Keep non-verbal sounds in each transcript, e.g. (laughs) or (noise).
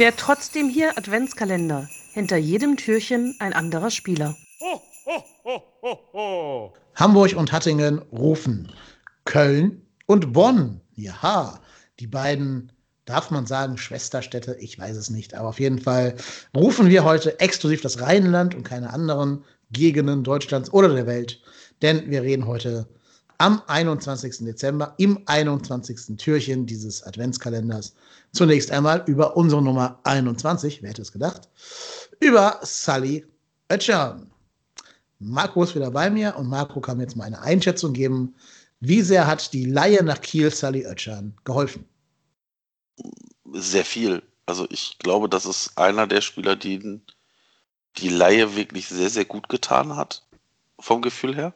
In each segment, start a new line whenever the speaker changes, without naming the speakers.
Wer trotzdem hier Adventskalender. Hinter jedem Türchen ein anderer Spieler. Ho,
ho, ho, Hamburg und Hattingen rufen. Köln und Bonn. Ja, die beiden, darf man sagen, Schwesterstädte, ich weiß es nicht, aber auf jeden Fall rufen wir heute exklusiv das Rheinland und keine anderen Gegenden Deutschlands oder der Welt, denn wir reden heute am 21. Dezember im 21. Türchen dieses Adventskalenders zunächst einmal über unsere Nummer 21, wer hätte es gedacht, über Sully Oetschern. Marco ist wieder bei mir und Marco kann mir jetzt mal eine Einschätzung geben. Wie sehr hat die Laie nach Kiel Sully Oetschern geholfen?
Sehr viel. Also ich glaube, das ist einer der Spieler, die die Laie wirklich sehr, sehr gut getan hat, vom Gefühl her.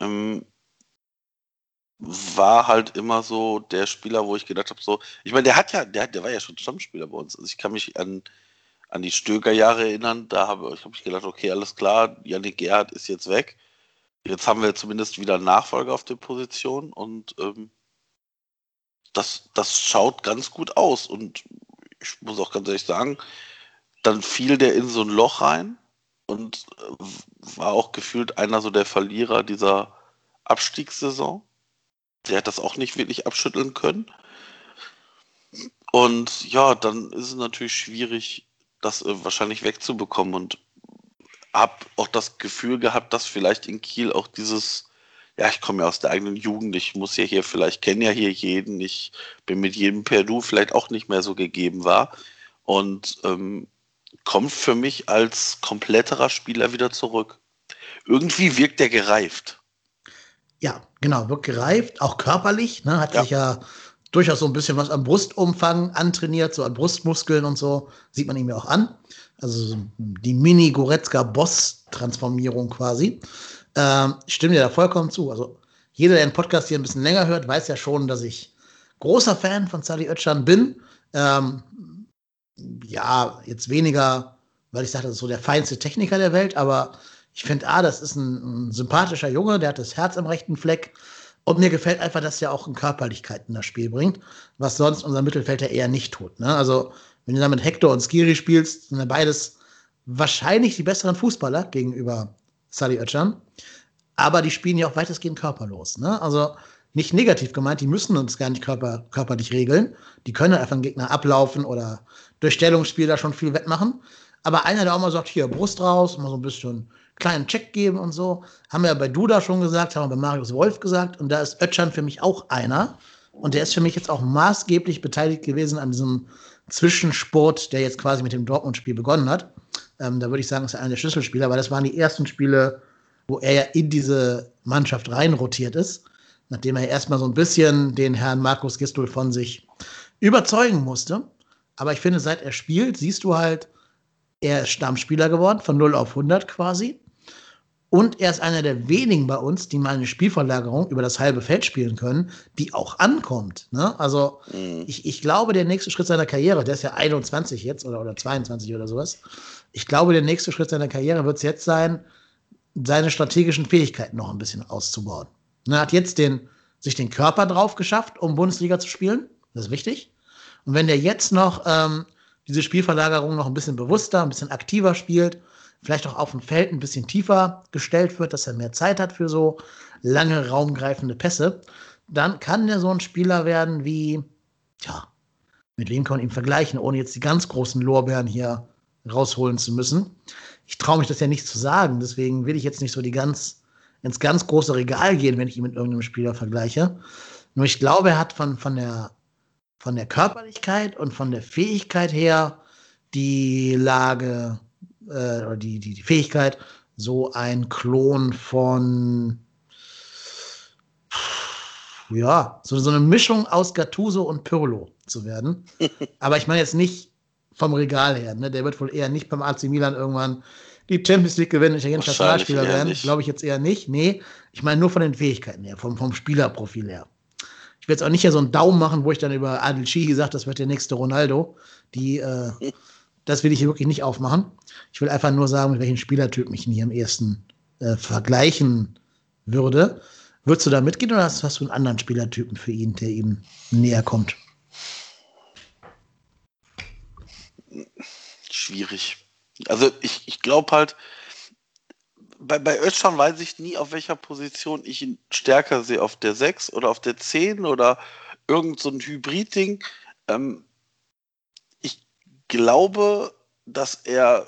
Ähm, war halt immer so der Spieler, wo ich gedacht habe, so, ich meine, der hat ja, der, der war ja schon Stammspieler bei uns. Also ich kann mich an, an die Stöger-Jahre erinnern, da habe ich, hab ich gedacht, okay, alles klar, Yannick Gerhardt ist jetzt weg. Jetzt haben wir zumindest wieder einen Nachfolger auf der Position und ähm, das, das schaut ganz gut aus. Und ich muss auch ganz ehrlich sagen, dann fiel der in so ein Loch rein und äh, war auch gefühlt einer so der Verlierer dieser Abstiegssaison der hat das auch nicht wirklich abschütteln können. Und ja, dann ist es natürlich schwierig, das äh, wahrscheinlich wegzubekommen. Und habe auch das Gefühl gehabt, dass vielleicht in Kiel auch dieses, ja, ich komme ja aus der eigenen Jugend, ich muss ja hier vielleicht, kenne ja hier jeden, ich bin mit jedem per Du vielleicht auch nicht mehr so gegeben war. Und ähm, kommt für mich als kompletterer Spieler wieder zurück. Irgendwie wirkt er gereift.
Ja, genau, wird gereift, auch körperlich, ne, hat ja. sich ja durchaus so ein bisschen was am Brustumfang antrainiert, so an Brustmuskeln und so, sieht man ihm ja auch an. Also die Mini-Goretzka-Boss-Transformierung quasi. Ähm, ich stimme dir da vollkommen zu. Also jeder, der den Podcast hier ein bisschen länger hört, weiß ja schon, dass ich großer Fan von Sally Oetschan bin. Ähm, ja, jetzt weniger, weil ich sage, das ist so der feinste Techniker der Welt, aber ich finde, ah, das ist ein, ein, sympathischer Junge, der hat das Herz am rechten Fleck. Und mir gefällt einfach, dass er auch eine Körperlichkeit in das Spiel bringt, was sonst unser Mittelfeld ja eher nicht tut. Ne? Also, wenn du da mit Hector und Skiri spielst, sind ja beides wahrscheinlich die besseren Fußballer gegenüber Sally Oetschan. Aber die spielen ja auch weitestgehend körperlos. Ne? Also, nicht negativ gemeint, die müssen uns gar nicht körper, körperlich regeln. Die können einfach einen Gegner ablaufen oder durch Stellungsspiel da schon viel wettmachen. Aber einer, der auch mal sagt, hier, Brust raus, mal so ein bisschen kleinen Check geben und so. Haben wir bei Duda schon gesagt, haben wir bei Marius Wolf gesagt. Und da ist Ötchan für mich auch einer. Und der ist für mich jetzt auch maßgeblich beteiligt gewesen an diesem Zwischensport, der jetzt quasi mit dem Dortmund-Spiel begonnen hat. Ähm, da würde ich sagen, ist er einer der Schlüsselspieler, weil das waren die ersten Spiele, wo er ja in diese Mannschaft reinrotiert ist, nachdem er erstmal so ein bisschen den Herrn Markus Gistol von sich überzeugen musste. Aber ich finde, seit er spielt, siehst du halt, er ist Stammspieler geworden, von 0 auf 100 quasi. Und er ist einer der wenigen bei uns, die mal eine Spielverlagerung über das halbe Feld spielen können, die auch ankommt. Ne? Also mhm. ich, ich glaube, der nächste Schritt seiner Karriere, der ist ja 21 jetzt oder, oder 22 oder sowas. Ich glaube, der nächste Schritt seiner Karriere wird es jetzt sein, seine strategischen Fähigkeiten noch ein bisschen auszubauen. Er hat jetzt den, sich den Körper drauf geschafft, um Bundesliga zu spielen. Das ist wichtig. Und wenn der jetzt noch ähm, diese Spielverlagerung noch ein bisschen bewusster, ein bisschen aktiver spielt vielleicht auch auf dem Feld ein bisschen tiefer gestellt wird, dass er mehr Zeit hat für so lange raumgreifende Pässe, dann kann der so ein Spieler werden wie, tja, mit wem kann man ihn vergleichen, ohne jetzt die ganz großen Lorbeeren hier rausholen zu müssen. Ich traue mich das ja nicht zu sagen, deswegen will ich jetzt nicht so die ganz ins ganz große Regal gehen, wenn ich ihn mit irgendeinem Spieler vergleiche. Nur ich glaube, er hat von, von, der, von der Körperlichkeit und von der Fähigkeit her die Lage äh, oder die, die, die Fähigkeit, so ein Klon von ja, so, so eine Mischung aus Gattuso und Pirlo zu werden. (laughs) Aber ich meine jetzt nicht vom Regal her. Ne? Der wird wohl eher nicht beim AC Milan irgendwann die Champions League gewinnen, italienischer Nationalspieler werden. Glaube ich jetzt eher nicht. Nee, ich meine nur von den Fähigkeiten her, vom, vom Spielerprofil her. Ich werde jetzt auch nicht hier so einen Daumen machen, wo ich dann über Adel Chihi sage, das wird der nächste Ronaldo. Die, äh, (laughs) das will ich hier wirklich nicht aufmachen. Ich will einfach nur sagen, mit welchen Spielertypen ich ihn hier am ehesten äh, vergleichen würde. Würdest du da mitgehen oder hast, hast, du einen anderen Spielertypen für ihn, der ihm näher kommt?
schwierig. Also ich, ich glaube halt, bei, bei Özcan weiß ich nie, auf welcher Position ich ihn stärker sehe, auf der 6 oder auf der 10 oder irgend so ein Hybrid-Ding. Ähm, glaube, dass er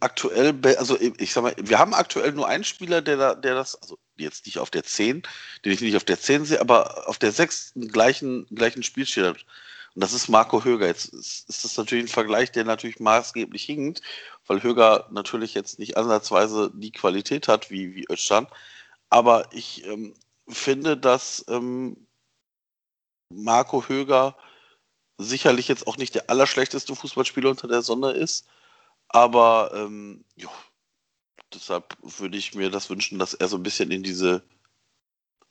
aktuell, also ich sag mal, wir haben aktuell nur einen Spieler, der, der das, also jetzt nicht auf der 10, den ich nicht auf der 10 sehe, aber auf der 6 einen gleichen, gleichen Spielstil hat. Und das ist Marco Höger. Jetzt ist, ist das natürlich ein Vergleich, der natürlich maßgeblich hinkt, weil Höger natürlich jetzt nicht ansatzweise die Qualität hat wie, wie Özcan. Aber ich ähm, finde, dass ähm, Marco Höger sicherlich jetzt auch nicht der allerschlechteste Fußballspieler unter der Sonne ist. Aber ähm, ja, deshalb würde ich mir das wünschen, dass er so ein bisschen in diese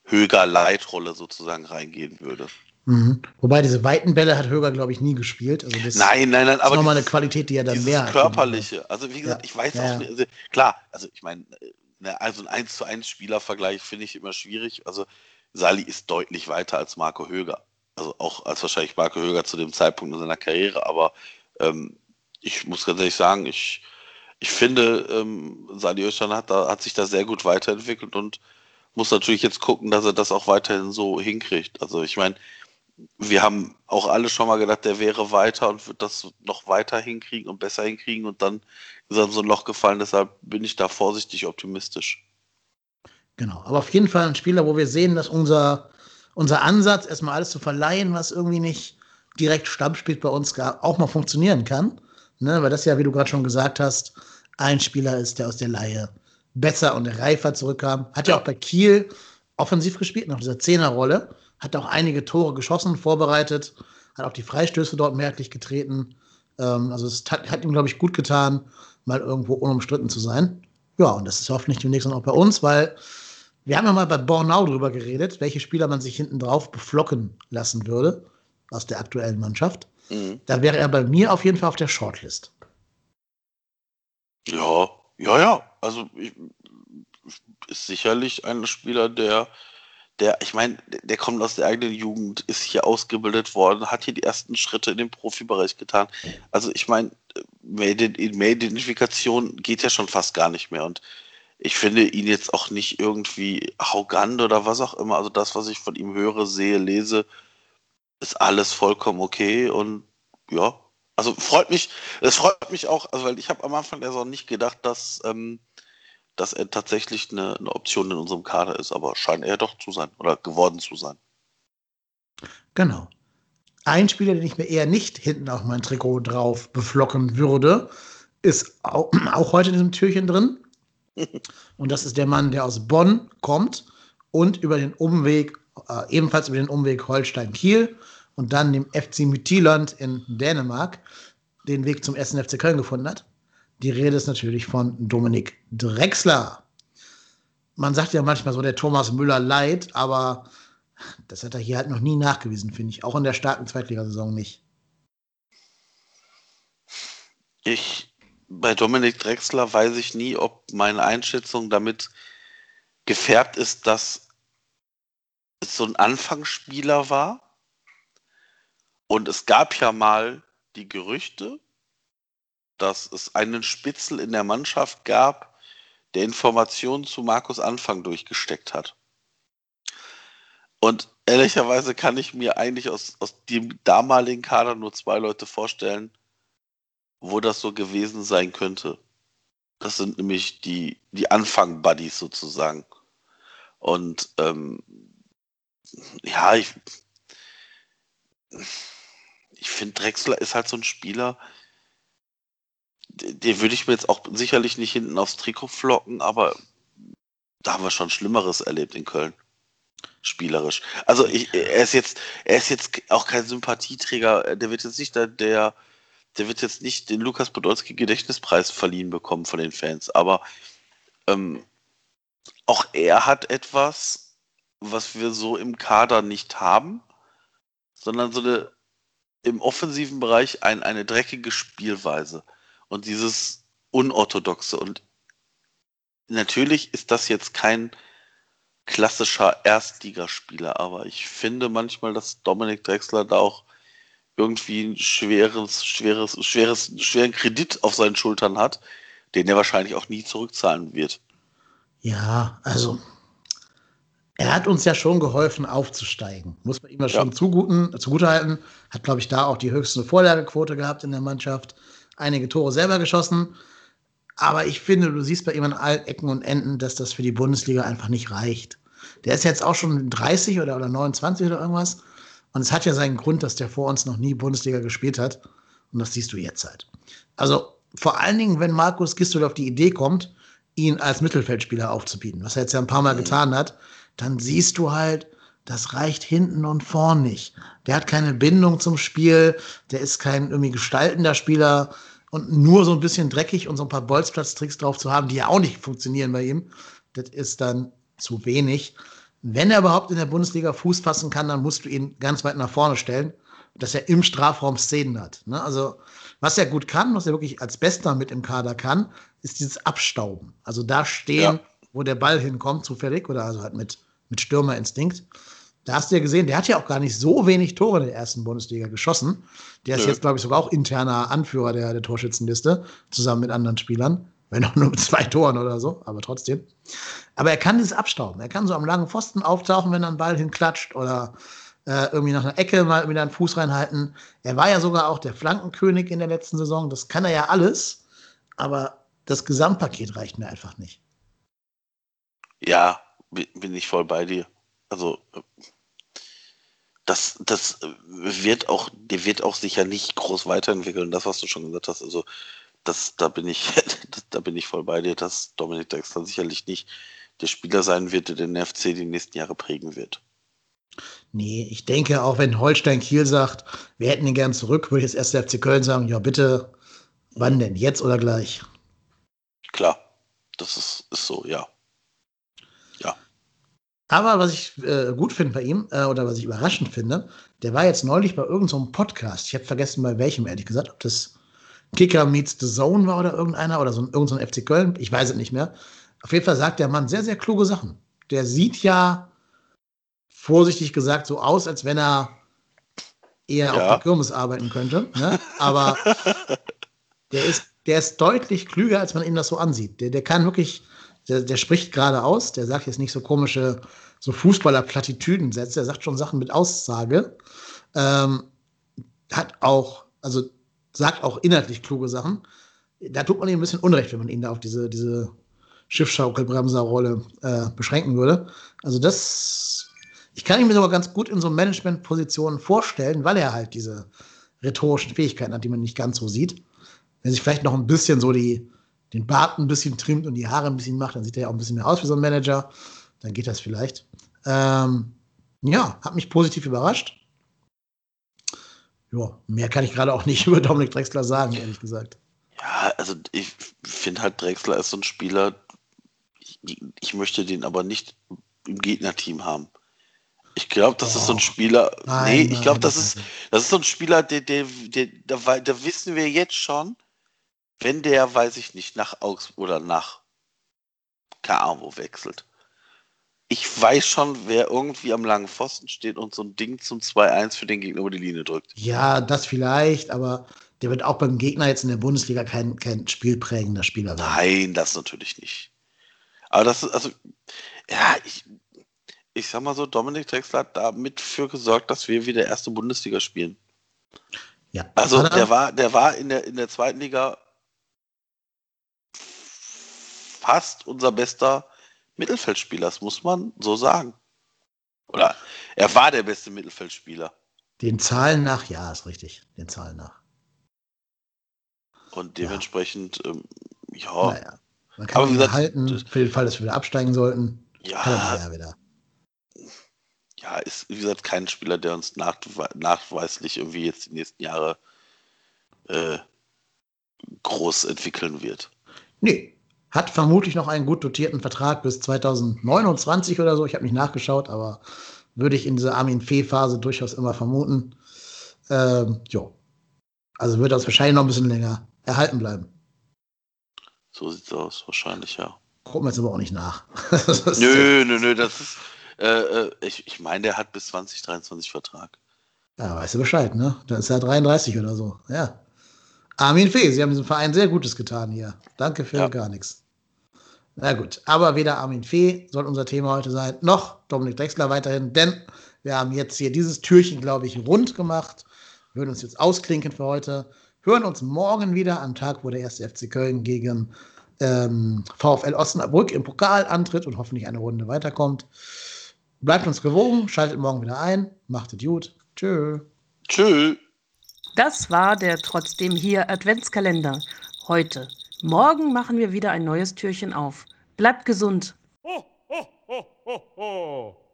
Höger-Leitrolle sozusagen reingehen würde.
Mhm. Wobei diese weiten Bälle hat Höger, glaube ich, nie gespielt. Also
nein, nein, nein,
aber. ist nochmal eine Qualität, die er dann mehr
hat. körperliche. Also, wie gesagt, ja. ich weiß ja, auch nicht. Also, klar, also ich meine, ne, also ein 1 zu 1 Spielervergleich finde ich immer schwierig. Also, Sali ist deutlich weiter als Marco Höger. Also auch als wahrscheinlich Marco Höger zu dem Zeitpunkt in seiner Karriere. Aber ähm, ich muss ganz ehrlich sagen, ich, ich finde, ähm, Sali Özcan hat, hat sich da sehr gut weiterentwickelt und muss natürlich jetzt gucken, dass er das auch weiterhin so hinkriegt. Also ich meine, wir haben auch alle schon mal gedacht, der wäre weiter und wird das noch weiter hinkriegen und besser hinkriegen und dann ist er so ein Loch gefallen. Deshalb bin ich da vorsichtig optimistisch.
Genau, aber auf jeden Fall ein Spieler, wo wir sehen, dass unser, unser Ansatz, erstmal alles zu verleihen, was irgendwie nicht direkt Stamm spielt bei uns, auch mal funktionieren kann. Ne, weil das ja, wie du gerade schon gesagt hast, ein Spieler ist, der aus der Leihe besser und reifer zurückkam. Hat ja auch bei Kiel offensiv gespielt, nach dieser Zehnerrolle. Hat auch einige Tore geschossen, vorbereitet. Hat auch die Freistöße dort merklich getreten. Ähm, also es hat, hat ihm, glaube ich, gut getan, mal irgendwo unumstritten zu sein. Ja, und das ist hoffentlich demnächst auch bei uns, weil wir haben ja mal bei Bornau drüber geredet, welche Spieler man sich hinten drauf beflocken lassen würde aus der aktuellen Mannschaft. Mhm. Da wäre er bei mir auf jeden Fall auf der Shortlist.
Ja, ja, ja. Also ich, ist sicherlich ein Spieler, der, der, ich meine, der kommt aus der eigenen Jugend, ist hier ausgebildet worden, hat hier die ersten Schritte in den Profibereich getan. Also ich meine, mehr, mehr Identifikation geht ja schon fast gar nicht mehr. Und ich finde ihn jetzt auch nicht irgendwie arrogant oder was auch immer. Also das, was ich von ihm höre, sehe, lese, ist alles vollkommen okay und ja, also freut mich, es freut mich auch, also weil ich habe am Anfang der Saison nicht gedacht, dass, ähm, dass er tatsächlich eine, eine Option in unserem Kader ist, aber scheint er doch zu sein oder geworden zu sein.
Genau. Ein Spieler, den ich mir eher nicht hinten auf mein Trikot drauf beflocken würde, ist auch, (clears throat) auch heute in diesem Türchen drin. Und das ist der Mann, der aus Bonn kommt und über den Umweg äh, ebenfalls über den Umweg Holstein-Kiel und dann dem FC Midtjylland in Dänemark den Weg zum 1. FC Köln gefunden hat. Die Rede ist natürlich von Dominik Drexler. Man sagt ja manchmal so, der Thomas Müller leid, aber das hat er hier halt noch nie nachgewiesen, finde ich. Auch in der starken Zweitligasaison nicht.
Ich, bei Dominik Drexler weiß ich nie, ob meine Einschätzung damit gefärbt ist, dass es so ein Anfangsspieler war. Und es gab ja mal die Gerüchte, dass es einen Spitzel in der Mannschaft gab, der Informationen zu Markus Anfang durchgesteckt hat. Und ehrlicherweise kann ich mir eigentlich aus, aus dem damaligen Kader nur zwei Leute vorstellen, wo das so gewesen sein könnte. Das sind nämlich die, die Anfang-Buddies sozusagen. Und ähm, ja, ich, ich finde, Drexler ist halt so ein Spieler, den würde ich mir jetzt auch sicherlich nicht hinten aufs Trikot flocken, aber da haben wir schon Schlimmeres erlebt in Köln. Spielerisch. Also ich, er ist jetzt, er ist jetzt auch kein Sympathieträger, der wird jetzt nicht der, der, der wird jetzt nicht den Lukas Podolski Gedächtnispreis verliehen bekommen von den Fans, aber ähm, auch er hat etwas, was wir so im Kader nicht haben, sondern so eine im offensiven Bereich ein, eine dreckige Spielweise und dieses unorthodoxe. Und natürlich ist das jetzt kein klassischer Erstligaspieler, aber ich finde manchmal, dass Dominik Drexler da auch irgendwie ein schweres, schweres, schweres, schweren Kredit auf seinen Schultern hat, den er wahrscheinlich auch nie zurückzahlen wird.
Ja, also er hat uns ja schon geholfen, aufzusteigen. Muss man ihm ja schon zuguten, zugutehalten. Hat, glaube ich, da auch die höchste Vorlagequote gehabt in der Mannschaft. Einige Tore selber geschossen. Aber ich finde, du siehst bei ihm an allen Ecken und Enden, dass das für die Bundesliga einfach nicht reicht. Der ist jetzt auch schon 30 oder, oder 29 oder irgendwas. Und es hat ja seinen Grund, dass der vor uns noch nie Bundesliga gespielt hat. Und das siehst du jetzt halt. Also vor allen Dingen, wenn Markus Gistol auf die Idee kommt, ihn als Mittelfeldspieler aufzubieten, was er jetzt ja ein paar Mal mhm. getan hat, dann siehst du halt, das reicht hinten und vorn nicht. Der hat keine Bindung zum Spiel, der ist kein irgendwie gestaltender Spieler und nur so ein bisschen dreckig und so ein paar Bolzplatztricks drauf zu haben, die ja auch nicht funktionieren bei ihm, das ist dann zu wenig. Wenn er überhaupt in der Bundesliga Fuß fassen kann, dann musst du ihn ganz weit nach vorne stellen, dass er im Strafraum Szenen hat. Ne? Also, was er gut kann, was er wirklich als Bester mit im Kader kann, ist dieses Abstauben. Also da stehen, ja. wo der Ball hinkommt, zufällig, oder also halt mit mit Stürmerinstinkt. Da hast du ja gesehen, der hat ja auch gar nicht so wenig Tore in der ersten Bundesliga geschossen. Der ist ja. jetzt, glaube ich, sogar auch interner Anführer der, der Torschützenliste, zusammen mit anderen Spielern. Wenn auch nur mit zwei Toren oder so, aber trotzdem. Aber er kann dieses abstauben. Er kann so am langen Pfosten auftauchen, wenn er einen Ball hinklatscht oder äh, irgendwie nach einer Ecke mal wieder einen Fuß reinhalten. Er war ja sogar auch der Flankenkönig in der letzten Saison. Das kann er ja alles. Aber das Gesamtpaket reicht mir einfach nicht.
Ja, bin ich voll bei dir. Also das, das wird auch, der wird auch sicher nicht groß weiterentwickeln, das, was du schon gesagt hast. Also das, da bin ich, (laughs) da bin ich voll bei dir, dass Dominik Dexter sicherlich nicht der Spieler sein wird, der den FC die nächsten Jahre prägen wird.
Nee, ich denke, auch wenn Holstein Kiel sagt, wir hätten ihn gern zurück, würde ich jetzt erst der FC Köln sagen, ja bitte, wann denn? Jetzt oder gleich?
Klar, das ist, ist so, ja.
Aber was ich äh, gut finde bei ihm, äh, oder was ich überraschend finde, der war jetzt neulich bei irgendeinem so Podcast. Ich habe vergessen, bei welchem, ehrlich gesagt, ob das Kicker Meets the Zone war oder irgendeiner oder so irgendein so FC Köln. Ich weiß es nicht mehr. Auf jeden Fall sagt der Mann sehr, sehr kluge Sachen. Der sieht ja, vorsichtig gesagt, so aus, als wenn er eher ja. auf der Kirmes arbeiten könnte. Ne? Aber (laughs) der ist, der ist deutlich klüger, als man ihm das so ansieht. Der, der kann wirklich der, der spricht gerade aus, der sagt jetzt nicht so komische, so Fußballer-Plattitüden-Sätze, der sagt schon Sachen mit Aussage. Ähm, hat auch, also sagt auch inhaltlich kluge Sachen. Da tut man ihm ein bisschen Unrecht, wenn man ihn da auf diese, diese Schiffschaukelbremser-Rolle äh, beschränken würde. Also das, ich kann ihn mir sogar ganz gut in so Management-Positionen vorstellen, weil er halt diese rhetorischen Fähigkeiten hat, die man nicht ganz so sieht. Wenn sich vielleicht noch ein bisschen so die, den Bart ein bisschen trimmt und die Haare ein bisschen macht, dann sieht er ja auch ein bisschen mehr aus wie so ein Manager. Dann geht das vielleicht. Ähm, ja, hat mich positiv überrascht. Ja, mehr kann ich gerade auch nicht (laughs) über Dominik Drexler sagen, ehrlich gesagt.
Ja, also ich finde halt Drexler ist so ein Spieler, ich, ich möchte den aber nicht im Gegnerteam haben. Ich glaube, das oh. ist so ein Spieler. Nein, nee, ich glaube, das ist, das ist so ein Spieler, der, der, der, der, da wissen wir jetzt schon, wenn der, weiß ich nicht, nach Augsburg oder nach keine wechselt. Ich weiß schon, wer irgendwie am langen Pfosten steht und so ein Ding zum 2-1 für den Gegner über die Linie drückt.
Ja, das vielleicht, aber der wird auch beim Gegner jetzt in der Bundesliga kein, kein spielprägender Spieler
werden. Nein, das natürlich nicht. Aber das ist, also, ja, ich, ich sag mal so, Dominik Drexler hat damit für gesorgt, dass wir wieder erste Bundesliga spielen. Ja. Also der war, der war in der, in der zweiten Liga fast unser bester Mittelfeldspieler, das muss man so sagen. Oder er war der beste Mittelfeldspieler.
Den Zahlen nach, ja, ist richtig. Den Zahlen nach.
Und dementsprechend, ja, ähm, ja.
Naja. Man kann aber ihn gesagt, halten, für den Fall, dass wir wieder absteigen sollten.
Ja, ja, wieder. ja, ist wie gesagt kein Spieler, der uns nach, nachweislich irgendwie jetzt die nächsten Jahre äh, groß entwickeln wird.
Nee, hat vermutlich noch einen gut dotierten Vertrag bis 2029 oder so. Ich habe nicht nachgeschaut, aber würde ich in dieser Armin Fee-Phase durchaus immer vermuten. Ähm, jo. Also wird das wahrscheinlich noch ein bisschen länger erhalten bleiben.
So sieht's aus, wahrscheinlich, ja.
Gucken wir jetzt aber auch nicht nach. (laughs)
nö, nö, nö, das ist. Äh, äh, ich, ich meine, der hat bis 2023 Vertrag.
Ja, weißt du Bescheid, ne? Da ist er 33 oder so. Ja. Armin Fee, Sie haben diesem Verein sehr Gutes getan hier. Danke für
Ja.
gar nichts. Na gut, aber weder Armin Fee soll unser Thema heute sein, noch Dominik Drexler weiterhin, denn wir haben jetzt hier dieses Türchen, glaube ich, rund gemacht. Würden uns jetzt ausklinken für heute. Hören uns morgen wieder am Tag, wo der erste FC Köln gegen ähm, VfL Osnabrück im Pokal antritt und hoffentlich eine Runde weiterkommt. Bleibt uns gewogen, schaltet morgen wieder ein. Macht es gut. Tschö.
Tschö.
Das war der trotzdem hier Adventskalender. Heute. Morgen machen wir wieder ein neues Türchen auf. Bleibt gesund.
ho, ho, ho, ho, ho.